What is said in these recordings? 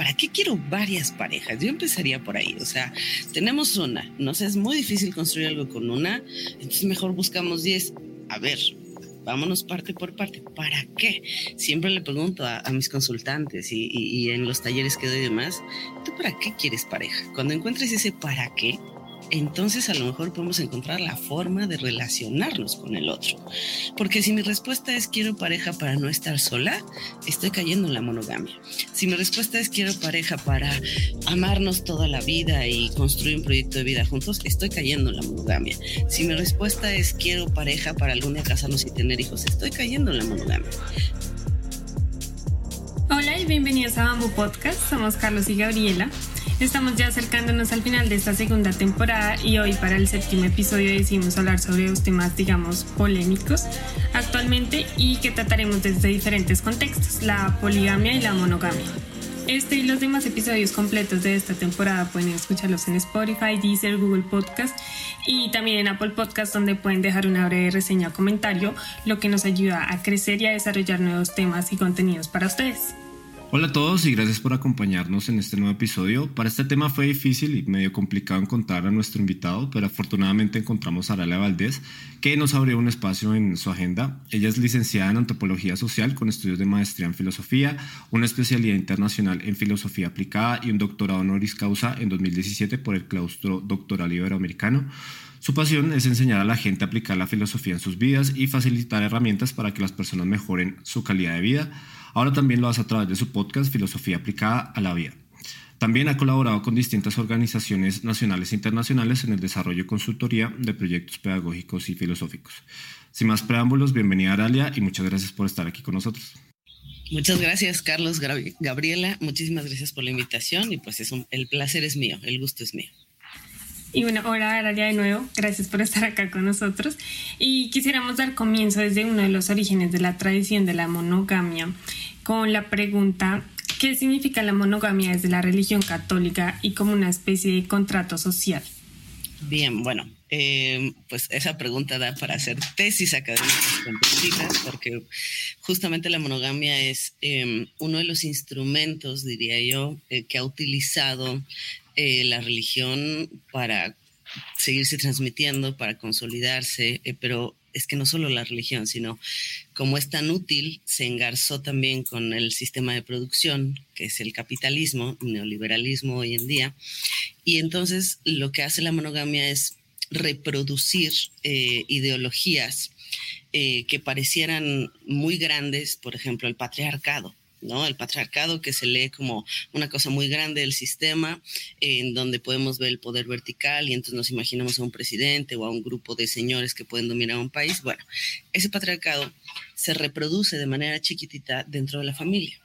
¿Para qué quiero varias parejas? Yo empezaría por ahí, o sea, tenemos una, no sé, es muy difícil construir algo con una, entonces mejor buscamos 10. A ver, vámonos parte por parte. ¿Para qué? Siempre le pregunto a, mis consultantes y, y, en los talleres que doy y demás, ¿tú para qué quieres pareja? Cuando encuentres ese para qué, entonces a lo mejor podemos encontrar la forma de relacionarnos con el otro. Porque si mi respuesta es quiero pareja para no estar sola, estoy cayendo en la monogamia. Si mi respuesta es quiero pareja para amarnos toda la vida y construir un proyecto de vida juntos, estoy cayendo en la monogamia. Si mi respuesta es quiero pareja para algún día casarnos y tener hijos, estoy cayendo en la monogamia. Hola y bienvenidos a Bamboo Podcast. Somos Carlos y Gabriela. Estamos ya acercándonos al final de esta segunda temporada y hoy para el séptimo episodio decidimos hablar sobre dos temas, digamos, polémicos actualmente y que trataremos desde diferentes contextos, la poligamia y la monogamia. Este y los demás episodios completos de esta temporada pueden escucharlos en Spotify, Deezer, Google Podcast y también en Apple Podcast donde pueden dejar una breve reseña o comentario, lo que nos ayuda a crecer y a desarrollar nuevos temas y contenidos para ustedes. Hola a todos y gracias por acompañarnos en este nuevo episodio. Para este tema fue difícil y medio complicado encontrar a nuestro invitado, pero afortunadamente encontramos a Aralia Valdés, que nos abrió un espacio en su agenda. Ella es licenciada en Antropología Social con estudios de maestría en Filosofía, una especialidad internacional en Filosofía Aplicada y un doctorado honoris causa en 2017 por el Claustro Doctoral Iberoamericano. Su pasión es enseñar a la gente a aplicar la filosofía en sus vidas y facilitar herramientas para que las personas mejoren su calidad de vida. Ahora también lo hace a través de su podcast Filosofía aplicada a la vida. También ha colaborado con distintas organizaciones nacionales e internacionales en el desarrollo y consultoría de proyectos pedagógicos y filosóficos. Sin más preámbulos, bienvenida Aralia y muchas gracias por estar aquí con nosotros. Muchas gracias, Carlos, Gabriela. Muchísimas gracias por la invitación y pues es el placer es mío, el gusto es mío. Y bueno, hola Aralia de nuevo, gracias por estar acá con nosotros. Y quisiéramos dar comienzo desde uno de los orígenes de la tradición de la monogamia, con la pregunta, ¿qué significa la monogamia desde la religión católica y como una especie de contrato social? Bien, bueno, eh, pues esa pregunta da para hacer tesis académicas porque justamente la monogamia es eh, uno de los instrumentos, diría yo, eh, que ha utilizado eh, la religión para seguirse transmitiendo, para consolidarse, eh, pero es que no solo la religión, sino como es tan útil, se engarzó también con el sistema de producción, que es el capitalismo, neoliberalismo hoy en día, y entonces lo que hace la monogamia es reproducir eh, ideologías que parecieran muy grandes, por ejemplo, el patriarcado. ¿No? El patriarcado que se lee como una cosa muy grande del sistema, en donde podemos ver el poder vertical y entonces nos imaginamos a un presidente o a un grupo de señores que pueden dominar un país. Bueno, ese patriarcado se reproduce de manera chiquitita dentro de la familia.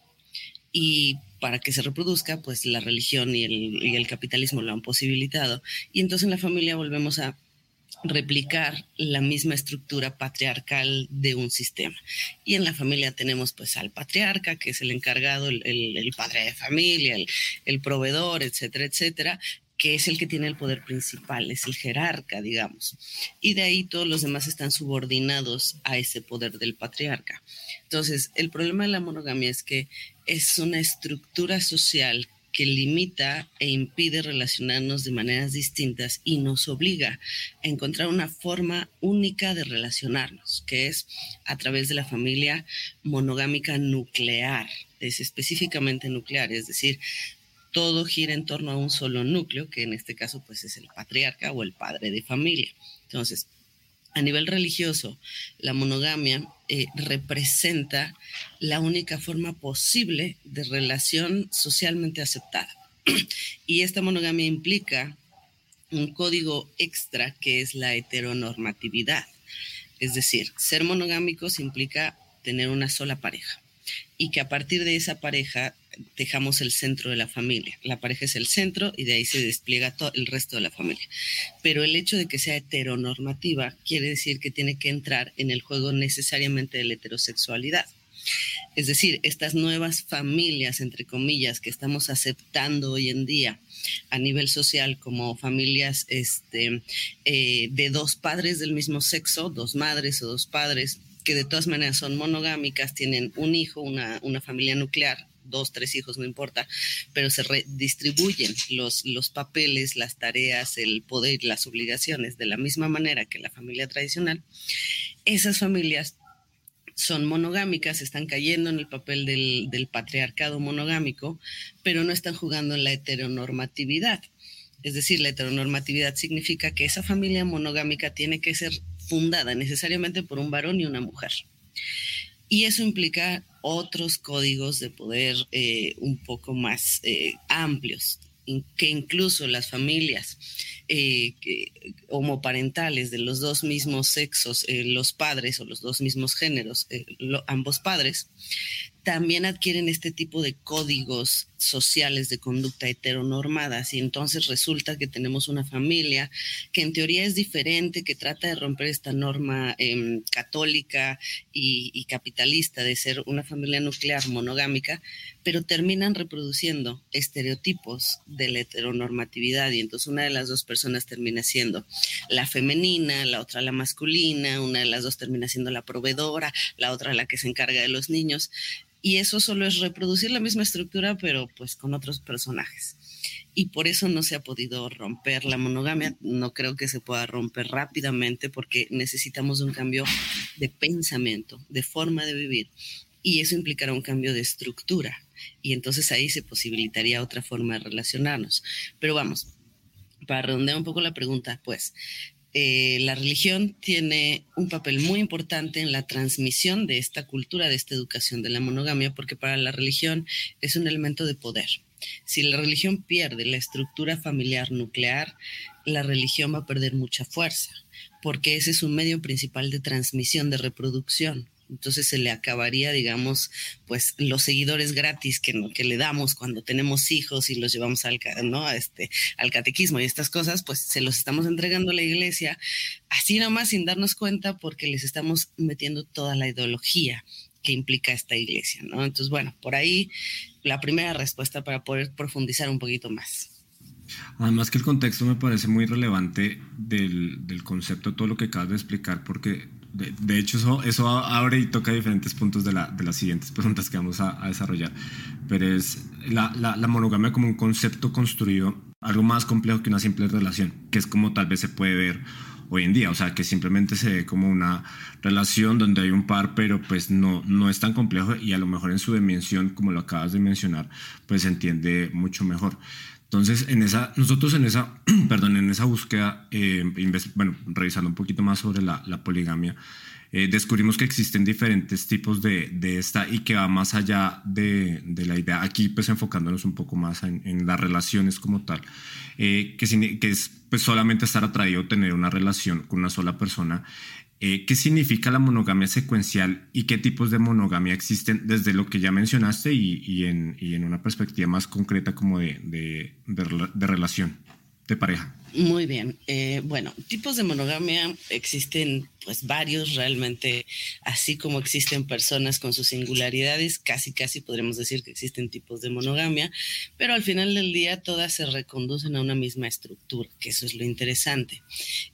Y para que se reproduzca, pues la religión y el, y el capitalismo lo han posibilitado. Y entonces en la familia volvemos a replicar la misma estructura patriarcal de un sistema. Y en la familia tenemos pues al patriarca, que es el encargado, el, padre de familia, el, el, proveedor, etcétera, etcétera, que es el que tiene el poder principal, es el jerarca, digamos. Y de ahí todos los demás están subordinados a ese poder del patriarca. Entonces, el problema de la monogamia es que es una estructura social que limita e impide relacionarnos de maneras distintas y nos obliga a encontrar una forma única de relacionarnos, que es a través de la familia monogámica nuclear, es específicamente nuclear, es decir, todo gira en torno a un solo núcleo, que en este caso pues es el patriarca o el padre de familia. Entonces, a nivel religioso, la monogamia eh, representa la única forma posible de relación socialmente aceptada. y esta monogamia implica un código extra que es la heteronormatividad. Es decir, ser monogámicos implica tener una sola pareja y que a partir de esa pareja dejamos el centro de la familia. La pareja es el centro y de ahí se despliega todo el resto de la familia. Pero el hecho de que sea heteronormativa quiere decir que tiene que entrar en el juego necesariamente de la heterosexualidad. Es decir, estas nuevas familias, entre comillas, que estamos aceptando hoy en día a nivel social como familias este, eh, de dos padres del mismo sexo, dos madres o dos padres, que de todas maneras son monogámicas, tienen un hijo, una, una familia nuclear, dos, tres hijos, no importa, pero se redistribuyen los, los papeles, las tareas, el poder, las obligaciones de la misma manera que la familia tradicional, esas familias son monogámicas, están cayendo en el papel del, del patriarcado monogámico, pero no están jugando en la heteronormatividad. Es decir, la heteronormatividad significa que esa familia monogámica tiene que ser fundada necesariamente por un varón y una mujer. Y eso implica otros códigos de poder eh, un poco más eh, amplios, que incluso las familias eh, homoparentales de los dos mismos sexos, los padres o los dos mismos géneros, ambos padres, también adquieren este tipo de códigos sociales de conducta heteronormadas y entonces resulta que tenemos una familia que en teoría es diferente, que trata de romper esta norma em, católica y, capitalista de ser una familia nuclear monogámica, pero terminan reproduciendo estereotipos de la heteronormatividad y entonces una de las dos personas termina siendo la femenina, la otra la masculina, una de las dos termina siendo la proveedora, la otra la que se encarga de los niños y eso solo es reproducir la misma estructura, pero pues con otros personajes. Y por eso no se ha podido romper la monogamia. No creo que se pueda romper rápidamente porque necesitamos un cambio de pensamiento, de forma de vivir. Y eso implicará un cambio de estructura. Y entonces ahí se posibilitaría otra forma de relacionarnos. Pero vamos, para redondear un poco la pregunta, pues eh, la religión tiene un papel muy importante en la transmisión de esta cultura, de esta educación de la monogamia, porque para la religión es un elemento de poder. Si la religión pierde la estructura familiar nuclear, la religión va a perder mucha fuerza, porque ese es un medio principal de transmisión, de reproducción entonces se le acabaría, digamos, pues los seguidores gratis que, que le damos cuando tenemos hijos y los llevamos al, ¿no? este, al catequismo y estas cosas, pues se los estamos entregando a la iglesia, así nomás sin darnos cuenta porque les estamos metiendo toda la ideología que implica esta iglesia, ¿no? Entonces, bueno, por ahí la primera respuesta para poder profundizar un poquito más. Además que el contexto me parece muy relevante del, del concepto, todo lo que acabas de explicar, porque de, hecho, eso, eso, abre y toca diferentes puntos de, la, de las siguientes preguntas que vamos a, desarrollar. Pero es la, la, la, monogamia como un concepto construido, algo más complejo que una simple relación, que es como tal vez se puede ver hoy en día. O sea, que simplemente se ve como una relación donde hay un par, pero pues no, no es tan complejo y a lo mejor en su dimensión, como lo acabas de mencionar, pues se entiende mucho mejor. Entonces, en esa, nosotros en esa, perdón, en esa búsqueda, eh, bueno, revisando un poquito más sobre la, poligamia, eh, descubrimos que existen diferentes tipos de, de, esta y que va más allá de, de, la idea, aquí pues enfocándonos un poco más en, las relaciones como tal, eh, que, que, es pues solamente estar atraído, tener una relación con una sola persona eh, ¿Qué significa la monogamia secuencial y qué tipos de monogamia existen desde lo que ya mencionaste y, en, una perspectiva más concreta como de relación de pareja? Muy bien. Eh, bueno, tipos de monogamia existen pues varios realmente, así como existen personas con sus singularidades, casi casi podremos decir que existen tipos de monogamia, pero al final del día todas se reconducen a una misma estructura, que eso es lo interesante.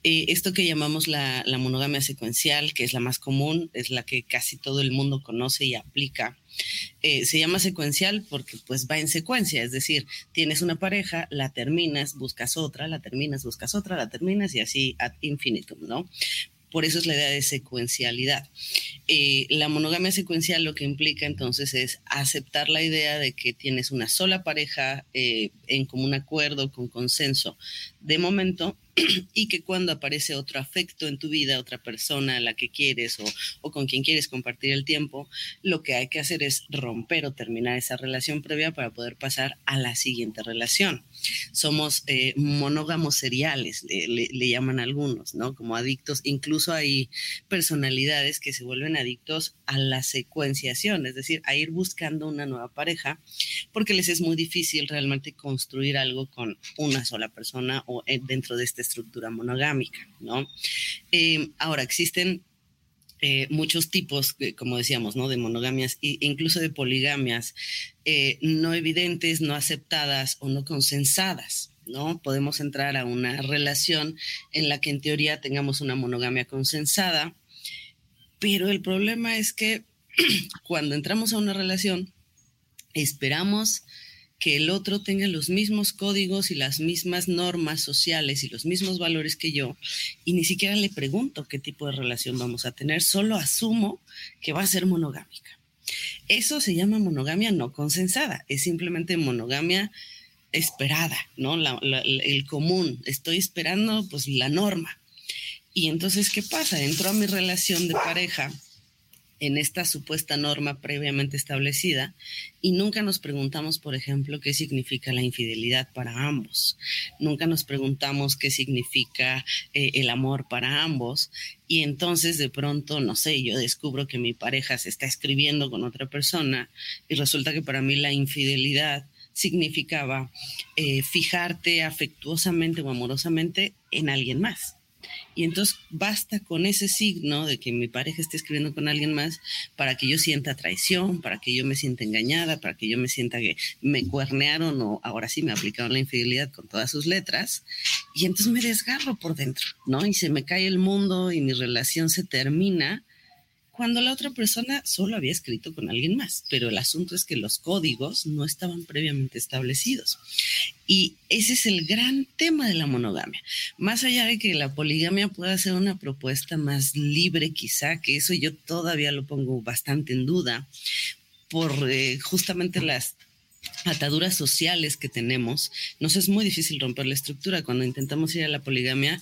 Eh, esto que llamamos la, monogamia secuencial, que es la más común, es la que casi todo el mundo conoce y aplica eh, se llama secuencial porque pues va en secuencia, es decir, tienes una pareja, la terminas, buscas otra, la terminas, buscas otra, la terminas y así ad infinitum, ¿no? Por eso es la idea de secuencialidad. Eh, la monogamia secuencial lo que implica entonces es aceptar la idea de que tienes una sola pareja eh, en común acuerdo, con consenso de momento y que cuando aparece otro afecto en tu vida, otra persona a la que quieres o, con quien quieres compartir el tiempo, lo que hay que hacer es romper o terminar esa relación previa para poder pasar a la siguiente relación. Somos eh, monógamos seriales, le, llaman algunos, ¿no? Como adictos, incluso hay personalidades que se vuelven adictos a la secuenciación, es decir, a ir buscando una nueva pareja, porque les es muy difícil realmente construir algo con una sola persona o eh, dentro de este estructura monogámica, ¿no? Eh, ahora, existen eh, muchos tipos, como decíamos, ¿no? De monogamias e incluso de poligamias eh, no evidentes, no aceptadas o no consensadas, ¿no? Podemos entrar a una relación en la que en teoría tengamos una monogamia consensada, pero el problema es que cuando entramos a una relación, esperamos que el otro tenga los mismos códigos y las mismas normas sociales y los mismos valores que yo, y ni siquiera le pregunto qué tipo de relación vamos a tener, solo asumo que va a ser monogámica. Eso se llama monogamia no consensada, es simplemente monogamia esperada, ¿no? el común, estoy esperando pues la norma. Y entonces, ¿qué pasa? Entro a mi relación de pareja en esta supuesta norma previamente establecida y nunca nos preguntamos, por ejemplo, qué significa la infidelidad para ambos. Nunca nos preguntamos qué significa eh, el amor para ambos y entonces de pronto, no sé, yo descubro que mi pareja se está escribiendo con otra persona y resulta que para mí la infidelidad significaba eh, fijarte afectuosamente o amorosamente en alguien más. Y entonces basta con ese signo de que mi pareja esté escribiendo con alguien más para que yo sienta traición, para que yo me sienta engañada, para que yo me sienta que me cuernearon o ahora sí me aplicaron la infidelidad con todas sus letras. Y entonces me desgarro por dentro, ¿no? Y se me cae el mundo y mi relación se termina cuando la otra persona solo había escrito con alguien más, pero el asunto es que los códigos no estaban previamente establecidos. Y ese es el gran tema de la monogamia. Más allá de que la poligamia pueda ser una propuesta más libre quizá, que eso yo todavía lo pongo bastante en duda, por eh, justamente las ataduras sociales que tenemos, nos es muy difícil romper la estructura. Cuando intentamos ir a la poligamia,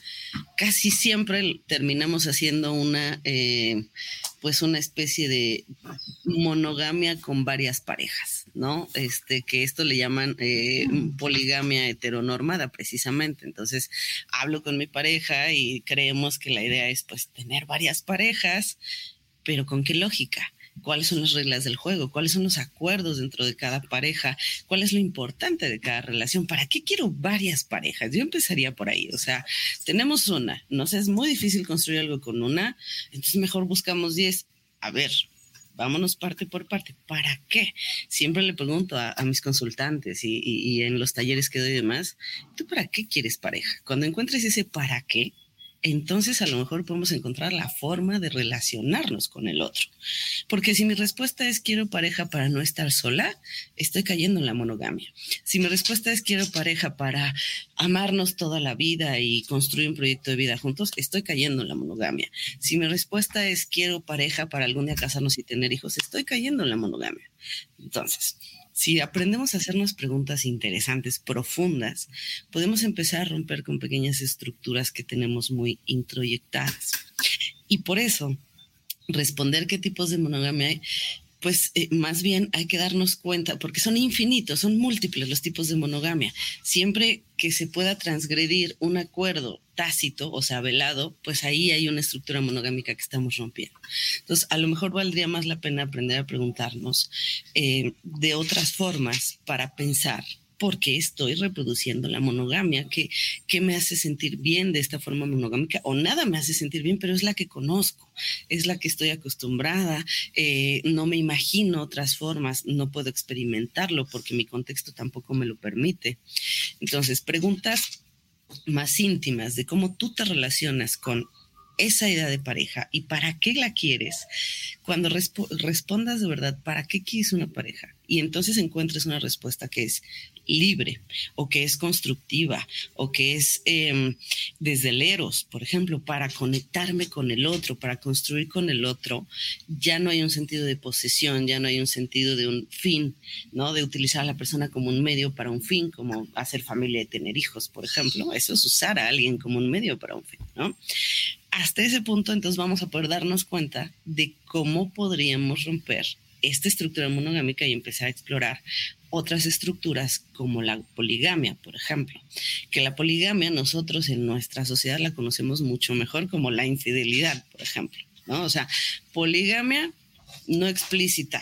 casi siempre terminamos haciendo una, eh, pues una especie de monogamia con varias parejas, ¿no? Este, que esto le llaman eh, poligamia heteronormada precisamente. Entonces, hablo con mi pareja y creemos que la idea es pues tener varias parejas, pero ¿con qué lógica? Cuáles son las reglas del juego, cuáles son los acuerdos dentro de cada pareja, cuál es lo importante de cada relación, para qué quiero varias parejas. Yo empezaría por ahí, o sea, tenemos una, no sé, es muy difícil construir algo con una, entonces mejor buscamos 10. A ver, vámonos parte por parte. ¿Para qué? Siempre le pregunto a, mis consultantes y, y, en los talleres que doy y demás, ¿tú para qué quieres pareja? Cuando encuentres ese para qué, entonces a lo mejor podemos encontrar la forma de relacionarnos con el otro. Porque si mi respuesta es quiero pareja para no estar sola, estoy cayendo en la monogamia. Si mi respuesta es quiero pareja para amarnos toda la vida y construir un proyecto de vida juntos, estoy cayendo en la monogamia. Si mi respuesta es quiero pareja para algún día casarnos y tener hijos, estoy cayendo en la monogamia. Entonces, si aprendemos a hacernos preguntas interesantes, profundas, podemos empezar a romper con pequeñas estructuras que tenemos muy introyectadas. Y por eso, responder qué tipos de monogamia hay pues eh, más bien hay que darnos cuenta, porque son infinitos, son múltiples los tipos de monogamia. Siempre que se pueda transgredir un acuerdo tácito, o sea, velado, pues ahí hay una estructura monogámica que estamos rompiendo. Entonces, a lo mejor valdría más la pena aprender a preguntarnos eh, de otras formas para pensar porque estoy reproduciendo la monogamia, que, me hace sentir bien de esta forma monogámica, o nada me hace sentir bien, pero es la que conozco, es la que estoy acostumbrada, eh, no me imagino otras formas, no puedo experimentarlo porque mi contexto tampoco me lo permite. Entonces, preguntas más íntimas de cómo tú te relacionas con esa idea de pareja y para qué la quieres, cuando respondas de verdad, ¿para qué quieres una pareja? Y entonces encuentres una respuesta que es libre o que es constructiva o que es em, desde el eros, por ejemplo, para conectarme con el otro, para construir con el otro, ya no hay un sentido de posesión, ya no hay un sentido de un fin, ¿no? De utilizar a la persona como un medio para un fin, como hacer familia y tener hijos, por ejemplo. Eso es usar a alguien como un medio para un fin, ¿no? Hasta ese punto entonces vamos a poder darnos cuenta de cómo podríamos romper esta estructura monogámica y empezar a explorar otras estructuras como la poligamia, por ejemplo. Que la poligamia nosotros en nuestra sociedad la conocemos mucho mejor como la infidelidad, por ejemplo. ¿no? O sea, poligamia no explícita.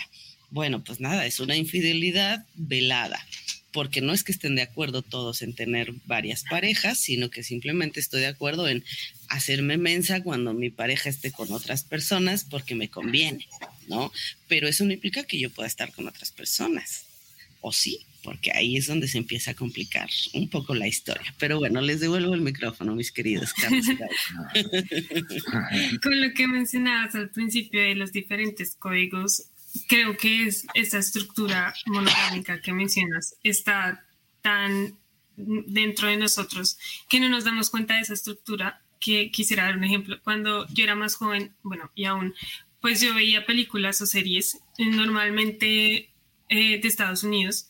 Bueno, pues nada, es una infidelidad velada porque no es que estén de acuerdo todos en tener varias parejas, sino que simplemente estoy de acuerdo en hacerme mensa cuando mi pareja esté con otras personas porque me conviene, ¿no? Pero eso no implica que yo pueda estar con otras personas. O sí, porque ahí es donde se empieza a complicar un poco la historia. Pero bueno, les devuelvo el micrófono, mis queridos con lo que mencionabas al principio de los diferentes códigos, creo que es esa estructura monogámica que mencionas está tan dentro de nosotros que no nos damos cuenta de esa estructura que quisiera dar un ejemplo. Cuando yo era más joven, bueno, y aún, pues yo veía películas o series normalmente eh, de Estados Unidos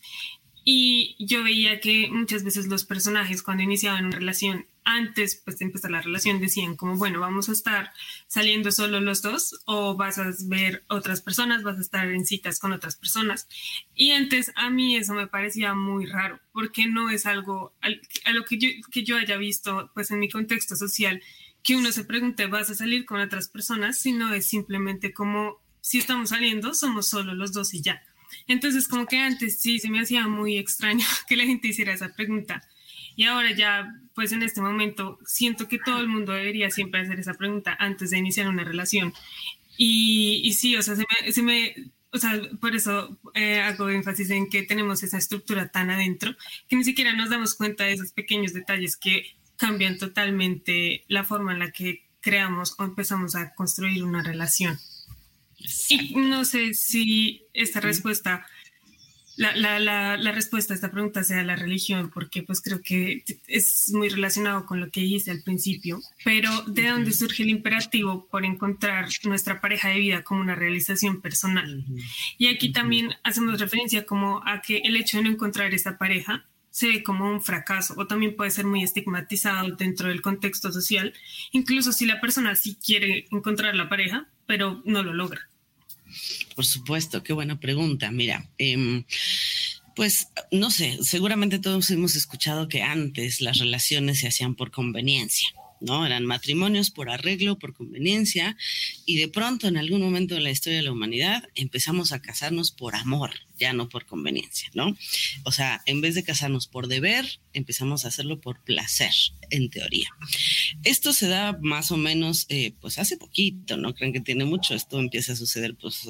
y yo veía que muchas veces los personajes cuando iniciaban una relación antes pues, de empezar la relación decían como, bueno, vamos a estar saliendo solo los dos o vas a ver otras personas, vas a estar en citas con otras personas. Y antes a mí eso me parecía muy raro porque no es algo a lo que yo, que yo haya visto pues en mi contexto social que uno se pregunte, ¿vas a salir con otras personas? Sino es simplemente como, si estamos saliendo, somos solo los dos y ya. Entonces, como que antes sí se me hacía muy extraño que la gente hiciera esa pregunta. Y ahora ya, pues en este momento, siento que todo el mundo debería siempre hacer esa pregunta antes de iniciar una relación. Y, y sí, o sea, se me, se me o sea, por eso eh, hago énfasis en que tenemos esa estructura tan adentro que ni siquiera nos damos cuenta de esos pequeños detalles que cambian totalmente la forma en la que creamos o empezamos a construir una relación. Y no sé si esta respuesta la, la, la, la, respuesta a esta pregunta sea la religión, porque pues creo que es muy relacionado con lo que hice al principio, pero ¿de dónde surge el imperativo por encontrar nuestra pareja de vida como una realización personal? Y aquí también hacemos referencia como a que el hecho de no encontrar esta pareja se ve como un fracaso o también puede ser muy estigmatizado dentro del contexto social, incluso si la persona sí quiere encontrar la pareja, pero no lo logra. Por supuesto, qué buena pregunta. Mira, em, pues no sé, seguramente todos hemos escuchado que antes las relaciones se hacían por conveniencia. ¿No? Eran matrimonios por arreglo, por conveniencia, y de pronto en algún momento de la historia de la humanidad empezamos a casarnos por amor, ya no por conveniencia, ¿no? O sea, en vez de casarnos por deber, empezamos a hacerlo por placer, en teoría. Esto se da más o menos, eh, pues hace poquito, ¿no? Creen que tiene mucho, esto empieza a suceder, pues...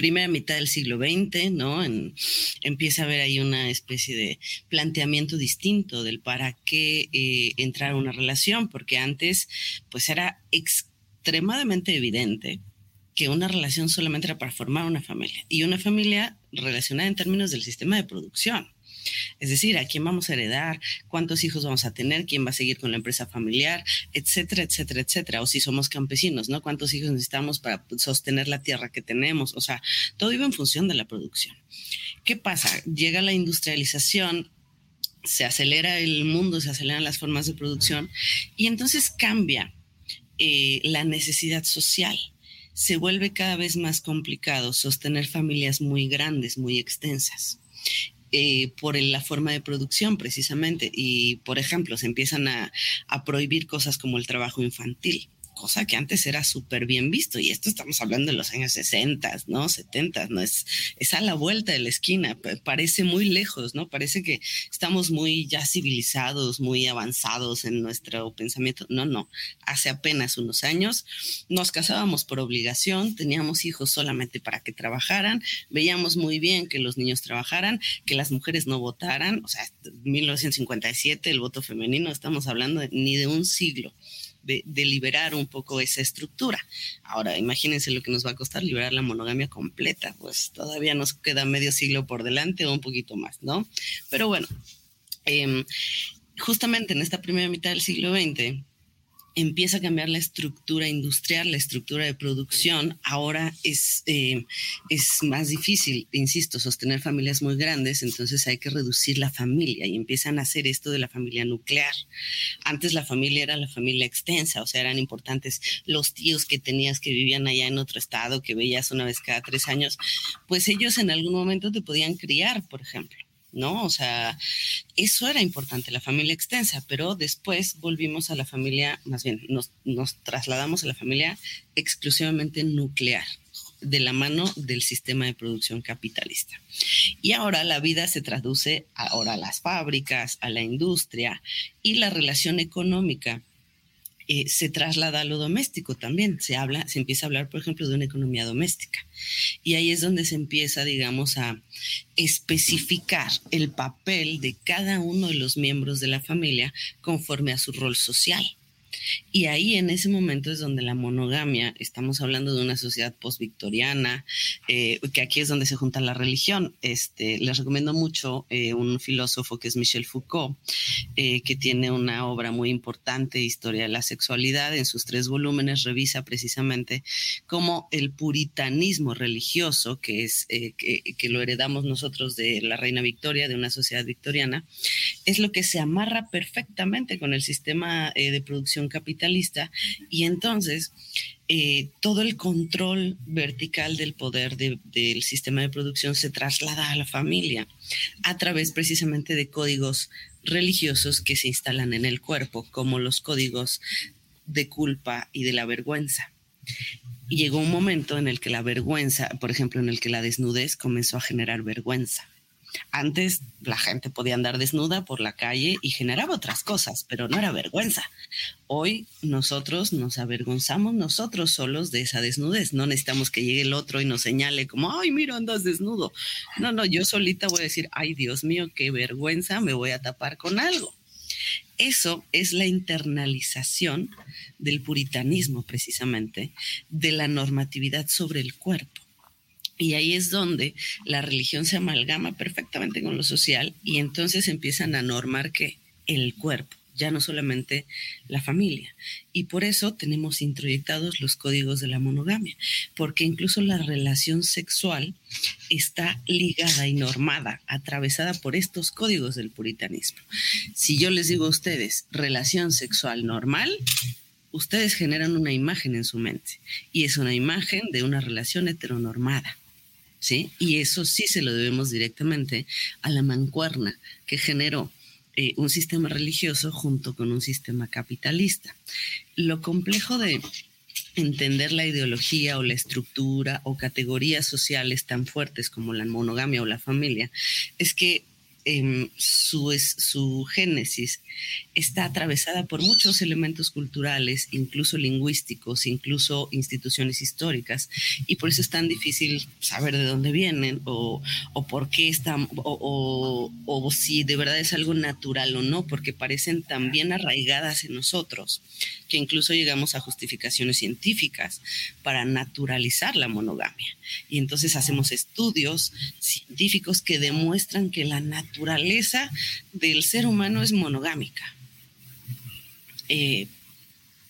primera mitad del siglo XX, ¿no? empieza a haber ahí una especie de planteamiento distinto del para qué eh, entrar a una relación, porque antes, pues era extremadamente evidente que una relación solamente era para formar una familia y una familia relacionada en términos del sistema de producción. Es decir, a quién vamos a heredar, cuántos hijos vamos a tener, quién va a seguir con la empresa familiar, etcétera, etcétera, etcétera. O si somos campesinos, ¿no? ¿Cuántos hijos necesitamos para sostener la tierra que tenemos? O sea, todo iba en función de la producción. ¿Qué pasa? Llega la industrialización, se acelera el mundo, se aceleran las formas de producción y entonces cambia eh, la necesidad social se vuelve cada vez más complicado sostener familias muy grandes, muy extensas. Eh, por la forma de producción precisamente. Y, por ejemplo, se empiezan a, a prohibir cosas como el trabajo infantil cosa que antes era súper bien visto. Y esto estamos hablando de los años 60, ¿no? 70, ¿no? Es, es a la vuelta de la esquina, parece muy lejos, ¿no? Parece que estamos muy ya civilizados, muy avanzados en nuestro pensamiento. No, no. Hace apenas unos años nos casábamos por obligación, teníamos hijos solamente para que trabajaran, veíamos muy bien que los niños trabajaran, que las mujeres no votaran. O sea, 1957, el voto femenino, estamos hablando ni de un siglo de, liberar un poco esa estructura. Ahora, imagínense lo que nos va a costar liberar la monogamia completa, pues todavía nos queda medio siglo por delante o un poquito más, ¿no? Pero bueno, em, justamente en esta primera mitad del siglo XX, empieza a cambiar la estructura industrial, la estructura de producción. Ahora es, eh, es más difícil, insisto, sostener familias muy grandes, entonces hay que reducir la familia y empiezan a hacer esto de la familia nuclear. Antes la familia era la familia extensa, o sea, eran importantes los tíos que tenías que vivían allá en otro estado, que veías una vez cada tres años, pues ellos en algún momento te podían criar, por ejemplo. ¿No? O sea, eso era importante, la familia extensa, pero después volvimos a la familia, más bien, nos, trasladamos a la familia exclusivamente nuclear de la mano del sistema de producción capitalista. Y ahora la vida se traduce ahora a las fábricas, a la industria y la relación económica eh, se traslada a lo doméstico también. Se habla, se empieza a hablar, por ejemplo, de una economía doméstica. Y ahí es donde se empieza, digamos, a especificar el papel de cada uno de los miembros de la familia conforme a su rol social. Y ahí en ese momento es donde la monogamia, estamos hablando de una sociedad post-victoriana, eh, que aquí es donde se junta la religión. Este, les recomiendo mucho eh, un filósofo que es Michel Foucault, eh, que tiene una obra muy importante, Historia de la Sexualidad, en sus tres volúmenes revisa precisamente cómo el puritanismo religioso, que es que, que lo heredamos nosotros de la reina Victoria, de una sociedad victoriana, es lo que se amarra perfectamente con el sistema de producción capitalista y entonces eh, todo el control vertical del poder del sistema de producción se traslada a la familia a través precisamente de códigos religiosos que se instalan en el cuerpo, como los códigos de culpa y de la vergüenza. Llegó un momento en el que la vergüenza, por ejemplo, en el que la desnudez comenzó a generar vergüenza. Antes la gente podía andar desnuda por la calle y generaba otras cosas, pero no era vergüenza. Hoy nosotros nos avergonzamos nosotros solos de esa desnudez. No necesitamos que llegue el otro y nos señale como, ay, mira, andas desnudo. No, no, yo solita voy a decir, ay, Dios mío, qué vergüenza, me voy a tapar con algo. Eso es la internalización del puritanismo, precisamente, de la normatividad sobre el cuerpo. Y ahí es donde la religión se amalgama perfectamente con lo social y entonces empiezan a normar que el cuerpo, ya no solamente la familia. Y por eso tenemos introyectados los códigos de la monogamia, porque incluso la relación sexual está ligada y normada, atravesada por estos códigos del puritanismo. Si yo les digo a ustedes relación sexual normal, ustedes generan una imagen en su mente y es una imagen de una relación heteronormada. ¿Sí? Y eso sí se lo debemos directamente a la mancuerna que generó eh, un sistema religioso junto con un sistema capitalista. Lo complejo de entender la ideología o la estructura o categorías sociales tan fuertes como la monogamia o la familia es que Em, su, su génesis está atravesada por muchos elementos culturales, incluso lingüísticos, incluso instituciones históricas, y por eso es tan difícil saber de dónde vienen o, o por qué están, o, o, si de verdad es algo natural o no, porque parecen tan bien arraigadas en nosotros que incluso llegamos a justificaciones científicas para naturalizar la monogamia. Y entonces hacemos estudios científicos que demuestran que la naturaleza del ser humano es monogámica. Eh,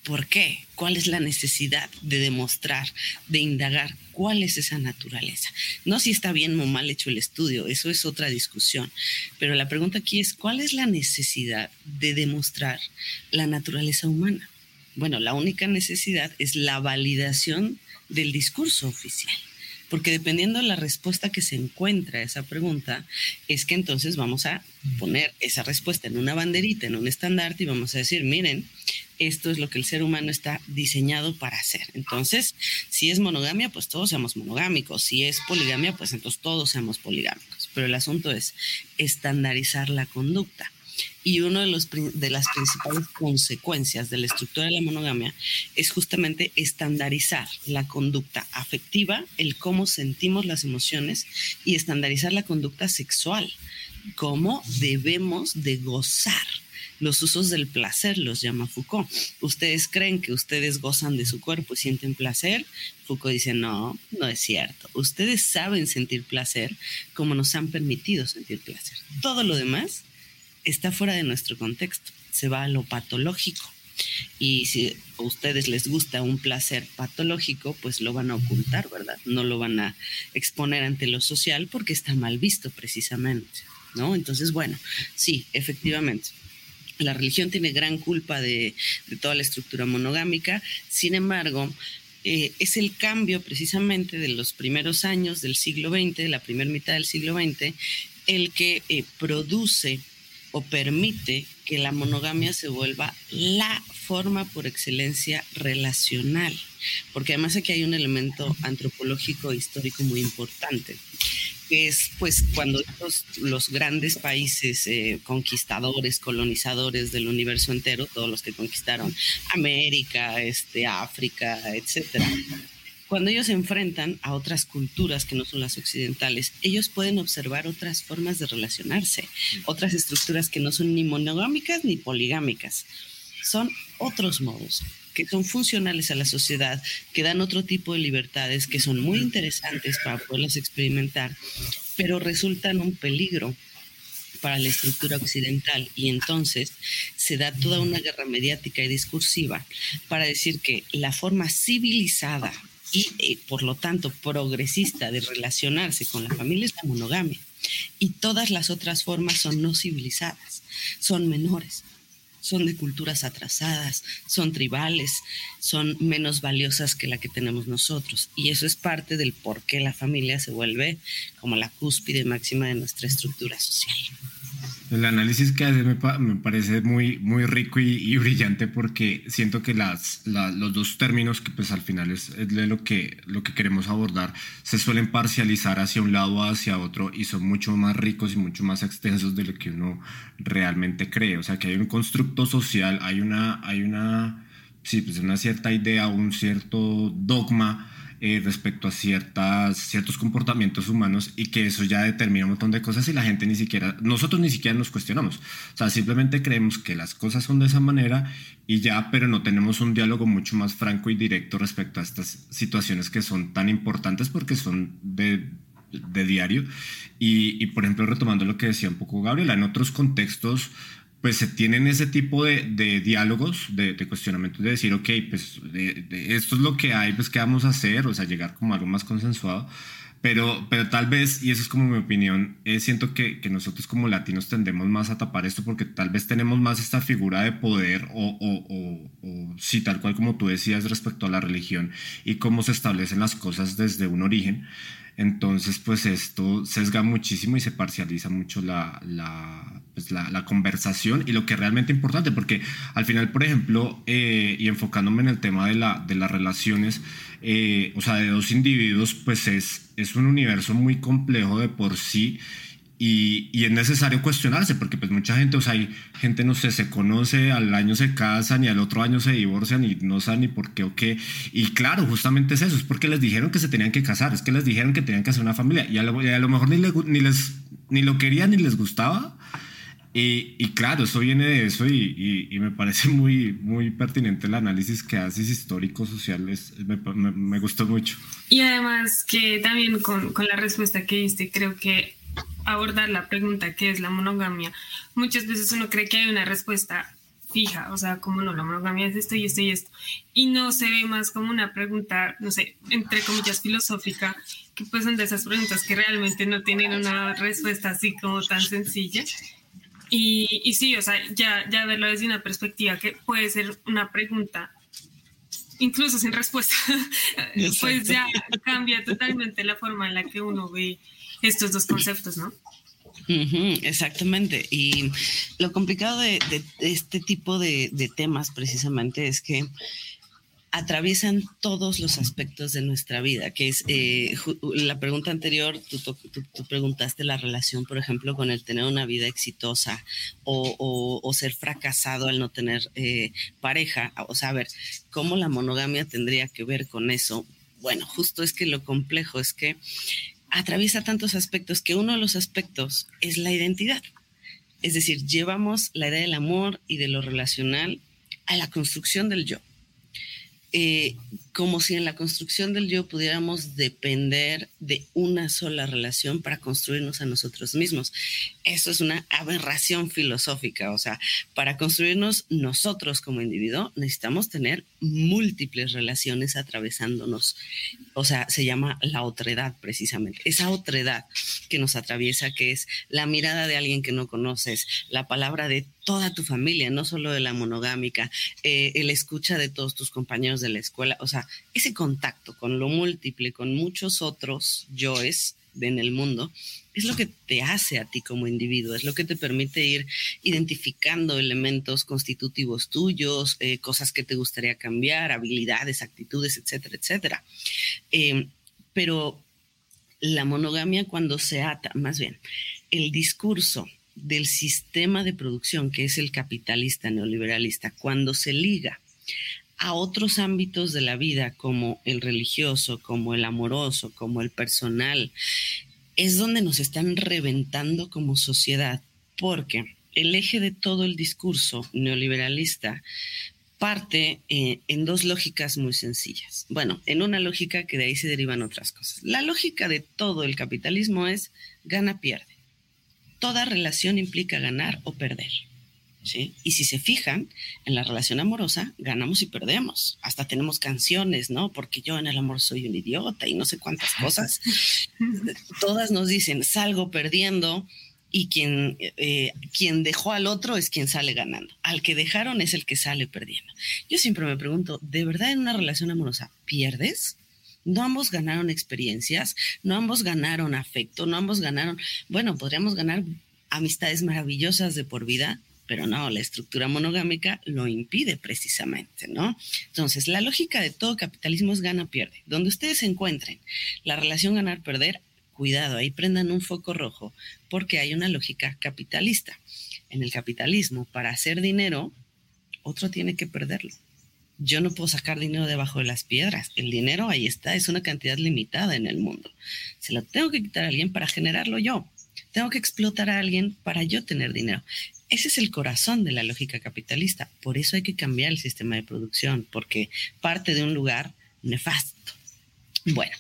¿Por qué? ¿Cuál es la necesidad de demostrar, de indagar cuál es esa naturaleza? No si está bien o mal hecho el estudio, eso es otra discusión. Pero la pregunta aquí es, ¿cuál es la necesidad de demostrar la naturaleza humana? Bueno, la única necesidad es la validación del discurso oficial porque dependiendo de la respuesta que se encuentra a esa pregunta, es que entonces vamos a poner esa respuesta en una banderita, en un estandarte y vamos a decir, miren, esto es lo que el ser humano está diseñado para hacer. Entonces, si es monogamia, pues todos seamos monogámicos. Si es poligamia, pues entonces todos seamos poligámicos. Pero el asunto es estandarizar la conducta. Y una de, de las principales consecuencias de la estructura de la monogamia es justamente estandarizar la conducta afectiva, el cómo sentimos las emociones y estandarizar la conducta sexual, cómo debemos de gozar los usos del placer, los llama Foucault. Ustedes creen que ustedes gozan de su cuerpo y sienten placer. Foucault dice, no, no es cierto. Ustedes saben sentir placer como nos han permitido sentir placer. Todo lo demás está fuera de nuestro contexto, se va a lo patológico. Y si a ustedes les gusta un placer patológico, pues lo van a ocultar, ¿verdad? No lo van a exponer ante lo social porque está mal visto precisamente, ¿no? Entonces, bueno, sí, efectivamente. La religión tiene gran culpa de, toda la estructura monogámica, sin embargo, eh, es el cambio precisamente de los primeros años del siglo XX, de la primera mitad del siglo XX, el que eh, produce o permite que la monogamia se vuelva la forma por excelencia relacional, porque además aquí hay un elemento antropológico e histórico muy importante, que es pues cuando los, grandes países eh, conquistadores, colonizadores del universo entero, todos los que conquistaron América, este, África, etcétera, cuando ellos se enfrentan a otras culturas que no son las occidentales, ellos pueden observar otras formas de relacionarse, otras estructuras que no son ni monogámicas ni poligámicas. Son otros modos que son funcionales a la sociedad, que dan otro tipo de libertades, que son muy interesantes para poderlas experimentar, pero resultan un peligro para la estructura occidental y entonces se da toda una guerra mediática y discursiva para decir que la forma civilizada y eh, por lo tanto progresista de relacionarse con la familia es la monogamia. Y todas las otras formas son no civilizadas, son menores, son de culturas atrasadas, son tribales, son menos valiosas que la que tenemos nosotros. Y eso es parte del por qué la familia se vuelve como la cúspide máxima de nuestra estructura social. El análisis que hace me, parece muy, muy rico y, brillante porque siento que las, los dos términos que pues al final es, de lo que, lo que queremos abordar se suelen parcializar hacia un lado o hacia otro y son mucho más ricos y mucho más extensos de lo que uno realmente cree. O sea que hay un constructo social, hay una, hay una, sí, pues una cierta idea, un cierto dogma eh, respecto a ciertas, ciertos comportamientos humanos y que eso ya determina un montón de cosas y la gente ni siquiera, nosotros ni siquiera nos cuestionamos. O sea, simplemente creemos que las cosas son de esa manera y ya, pero no tenemos un diálogo mucho más franco y directo respecto a estas situaciones que son tan importantes porque son de de diario. Y, y, por ejemplo, retomando lo que decía un poco Gabriela, en otros contextos pues se tienen ese tipo de, de diálogos, de, de, cuestionamientos, de decir, ok, pues esto es lo que hay, pues qué vamos a hacer, o sea, llegar como algo más consensuado. Pero, pero tal vez, y eso es como mi opinión, eh, siento que, que, nosotros como latinos tendemos más a tapar esto porque tal vez tenemos más esta figura de poder o, o, o, o sí, tal cual como tú decías respecto a la religión y cómo se establecen las cosas desde un origen. Entonces, pues esto sesga muchísimo y se parcializa mucho pues la, la conversación y lo que es realmente importante, porque al final, por ejemplo, eh, y enfocándome en el tema de, la, de las relaciones, eh, o sea, de dos individuos, pues es, es un universo muy complejo de por sí y, y, es necesario cuestionarse, porque pues mucha gente, o sea, hay gente, no sé, se conoce, al año se casan y al otro año se divorcian y no saben ni por qué o qué. Y claro, justamente es eso, es porque les dijeron que se tenían que casar, es que les dijeron que tenían que hacer una familia y a lo, a lo mejor ni, ni, les, ni lo querían ni les gustaba. Y, y claro, eso viene de eso y, y, me parece muy, muy pertinente el análisis que haces histórico, social, me, me, me, gustó mucho. Y además que también con, con la respuesta que diste, creo que abordar la pregunta ¿qué es la monogamia? Muchas veces uno cree que hay una respuesta fija, o sea, como no, la monogamia es esto y esto y esto, y no se ve más como una pregunta, no sé, entre comillas filosófica, que pues son de esas preguntas que realmente no tienen una respuesta así como tan sencilla. Y, y sí, o sea, ya, ya verlo desde una perspectiva que puede ser una pregunta incluso sin respuesta, pues ya cambia totalmente la forma en la que uno ve estos dos conceptos, ¿no? exactamente. Y lo complicado de, este tipo de, temas precisamente es que atraviesan todos los aspectos de nuestra vida, que es eh, la pregunta anterior, tú, preguntaste la relación, por ejemplo, con el tener una vida exitosa o, ser fracasado al no tener eh, pareja. O sea, a ver, ¿cómo la monogamia tendría que ver con eso? Bueno, justo es que lo complejo es que atraviesa tantos aspectos que uno de los aspectos es la identidad. Es decir, llevamos la idea del amor y de lo relacional a la construcción del yo. Eh, como si en la construcción del yo pudiéramos depender de una sola relación para construirnos a nosotros mismos. Eso es una aberración filosófica, o sea, para construirnos nosotros como individuo necesitamos tener múltiples relaciones atravesándonos, o sea, se llama la otredad precisamente, esa otredad que nos atraviesa, que es la mirada de alguien que no conoces, la palabra de toda tu familia, no solo de la monogámica, eh, el escucha de todos tus compañeros de la escuela, o sea, ese contacto con lo múltiple, con muchos otros yoes en el mundo, es lo que te hace a ti como individuo, es lo que te permite ir identificando elementos constitutivos tuyos, eh, cosas que te gustaría cambiar, habilidades, actitudes, etcétera, etcétera. Eh, pero la monogamia cuando se ata, más bien, el discurso del sistema de producción, que es el capitalista neoliberalista, cuando se liga a otros ámbitos de la vida, como el religioso, como el amoroso, como el personal, es donde nos están reventando como sociedad, porque el eje de todo el discurso neoliberalista parte eh, en dos lógicas muy sencillas. Bueno, en una lógica que de ahí se derivan otras cosas. La lógica de todo el capitalismo es gana-pierde. Toda relación implica ganar o perder. ¿Sí? Y si se fijan, en la relación amorosa ganamos y perdemos. Hasta tenemos canciones, ¿no? Porque yo en el amor soy un idiota y no sé cuántas cosas. Todas nos dicen, salgo perdiendo y quien, eh, quien dejó al otro es quien sale ganando. Al que dejaron es el que sale perdiendo. Yo siempre me pregunto, ¿de verdad en una relación amorosa pierdes? No ambos ganaron experiencias, no ambos ganaron afecto, no ambos ganaron, bueno, podríamos ganar amistades maravillosas de por vida, pero no, la estructura monogámica lo impide precisamente, ¿no? Entonces, la lógica de todo capitalismo es gana-pierde. Donde ustedes se encuentren la relación ganar-perder, cuidado, ahí prendan un foco rojo, porque hay una lógica capitalista. En el capitalismo, para hacer dinero, otro tiene que perderlo. Yo no puedo sacar dinero debajo de las piedras. El dinero ahí está, es una cantidad limitada en el mundo. Se lo tengo que quitar a alguien para generarlo yo. Tengo que explotar a alguien para yo tener dinero. Ese es el corazón de la lógica capitalista. Por eso hay que cambiar el sistema de producción, porque parte de un lugar nefasto. Bueno,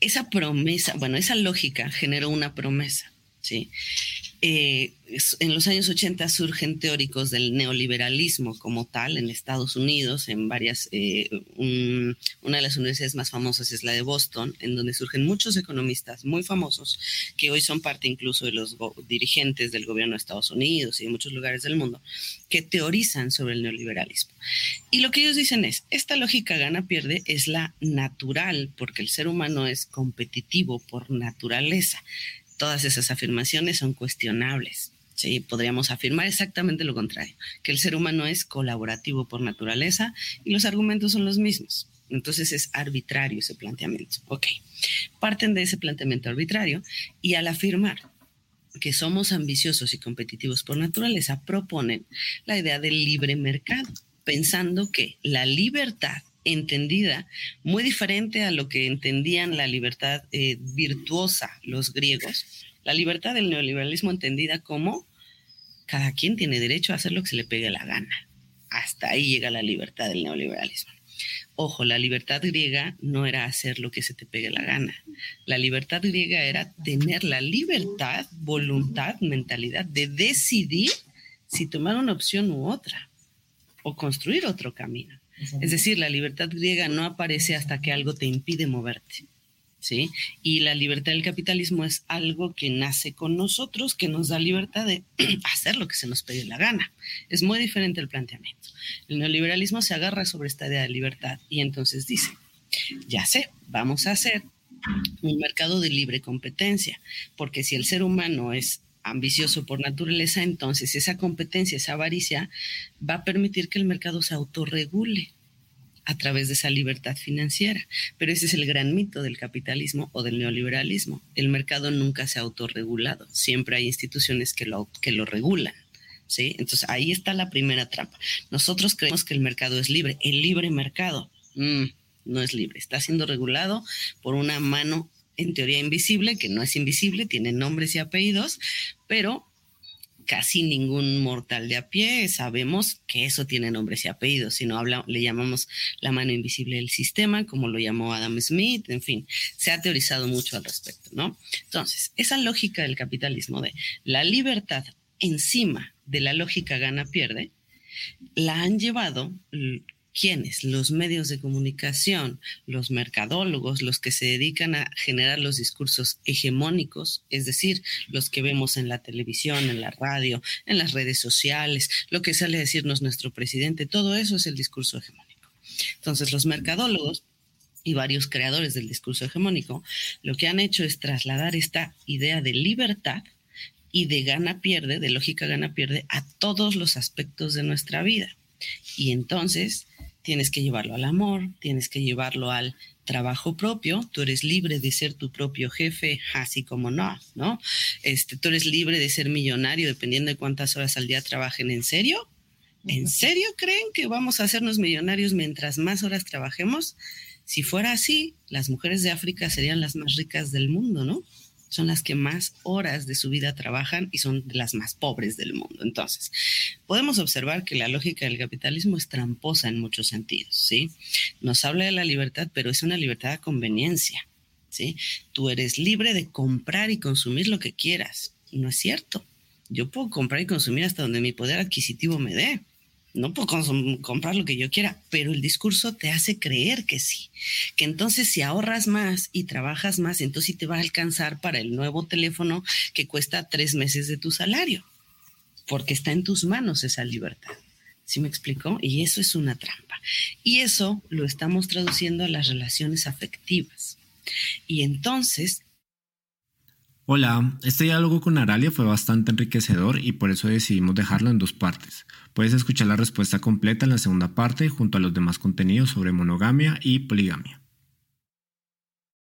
esa promesa, bueno, esa lógica generó una promesa, ¿sí? Eh, en los años 80 surgen teóricos del neoliberalismo como tal en Estados Unidos, en varias, eh, una de las universidades más famosas es la de Boston, en donde surgen muchos economistas muy famosos que hoy son parte incluso de los dirigentes del gobierno de Estados Unidos y de muchos lugares del mundo, que teorizan sobre el neoliberalismo. Y lo que ellos dicen es, esta lógica gana-pierde es la natural, porque el ser humano es competitivo por naturaleza todas esas afirmaciones son cuestionables. Sí, podríamos afirmar exactamente lo contrario, que el ser humano es colaborativo por naturaleza y los argumentos son los mismos. Entonces es arbitrario ese planteamiento. Ok, parten de ese planteamiento arbitrario y al afirmar que somos ambiciosos y competitivos por naturaleza, proponen la idea del libre mercado, pensando que la libertad entendida muy diferente a lo que entendían la libertad eh, virtuosa los griegos. La libertad del neoliberalismo entendida como cada quien tiene derecho a hacer lo que se le pegue la gana. Hasta ahí llega la libertad del neoliberalismo. Ojo, la libertad griega no era hacer lo que se te pegue la gana. La libertad griega era tener la libertad, voluntad, mentalidad de decidir si tomar una opción u otra o construir otro camino. Es decir, la libertad griega no aparece hasta que algo te impide moverte. ¿Sí? Y la libertad del capitalismo es algo que nace con nosotros, que nos da libertad de hacer lo que se nos pide la gana. Es muy diferente el planteamiento. El neoliberalismo se agarra sobre esta idea de libertad y entonces dice, ya sé, vamos a hacer un mercado de libre competencia, porque si el ser humano es ambicioso por naturaleza, entonces esa competencia, esa avaricia, va a permitir que el mercado se autorregule a través de esa libertad financiera. Pero ese es el gran mito del capitalismo o del neoliberalismo. El mercado nunca se ha autorregulado, siempre hay instituciones que lo, que lo regulan. ¿sí? Entonces ahí está la primera trampa. Nosotros creemos que el mercado es libre. El libre mercado mm, no es libre, está siendo regulado por una mano en teoría invisible, que no es invisible, tiene nombres y apellidos, pero casi ningún mortal de a pie sabemos que eso tiene nombres y apellidos, si no le llamamos la mano invisible del sistema, como lo llamó Adam Smith, en fin, se ha teorizado mucho al respecto, ¿no? Entonces, esa lógica del capitalismo de la libertad encima de la lógica gana-pierde, la han llevado ¿Quiénes? Los medios de comunicación, los mercadólogos, los que se dedican a generar los discursos hegemónicos, es decir, los que vemos en la televisión, en la radio, en las redes sociales, lo que sale a decirnos nuestro presidente, todo eso es el discurso hegemónico. Entonces, los mercadólogos y varios creadores del discurso hegemónico, lo que han hecho es trasladar esta idea de libertad y de gana-pierde, de lógica gana-pierde, a todos los aspectos de nuestra vida. Y entonces tienes que llevarlo al amor, tienes que llevarlo al trabajo propio, tú eres libre de ser tu propio jefe, así como no, ¿no? Este, tú eres libre de ser millonario dependiendo de cuántas horas al día trabajen, ¿en serio? ¿En serio creen que vamos a hacernos millonarios mientras más horas trabajemos? Si fuera así, las mujeres de África serían las más ricas del mundo, ¿no? Son las que más horas de su vida trabajan y son las más pobres del mundo. Entonces, podemos observar que la lógica del capitalismo es tramposa en muchos sentidos, ¿sí? Nos habla de la libertad, pero es una libertad a conveniencia, ¿sí? Tú eres libre de comprar y consumir lo que quieras. No es cierto. Yo puedo comprar y consumir hasta donde mi poder adquisitivo me dé no puedo comprar lo que yo quiera, pero el discurso te hace creer que sí, que entonces si ahorras más y trabajas más, entonces sí te va a alcanzar para el nuevo teléfono que cuesta tres meses de tu salario, porque está en tus manos esa libertad. ¿Sí me explico? Y eso es una trampa. Y eso lo estamos traduciendo a las relaciones afectivas. Y entonces Hola, este diálogo con Aralia fue bastante enriquecedor y por eso decidimos dejarlo en dos partes. Puedes escuchar la respuesta completa en la segunda parte junto a los demás contenidos sobre monogamia y poligamia.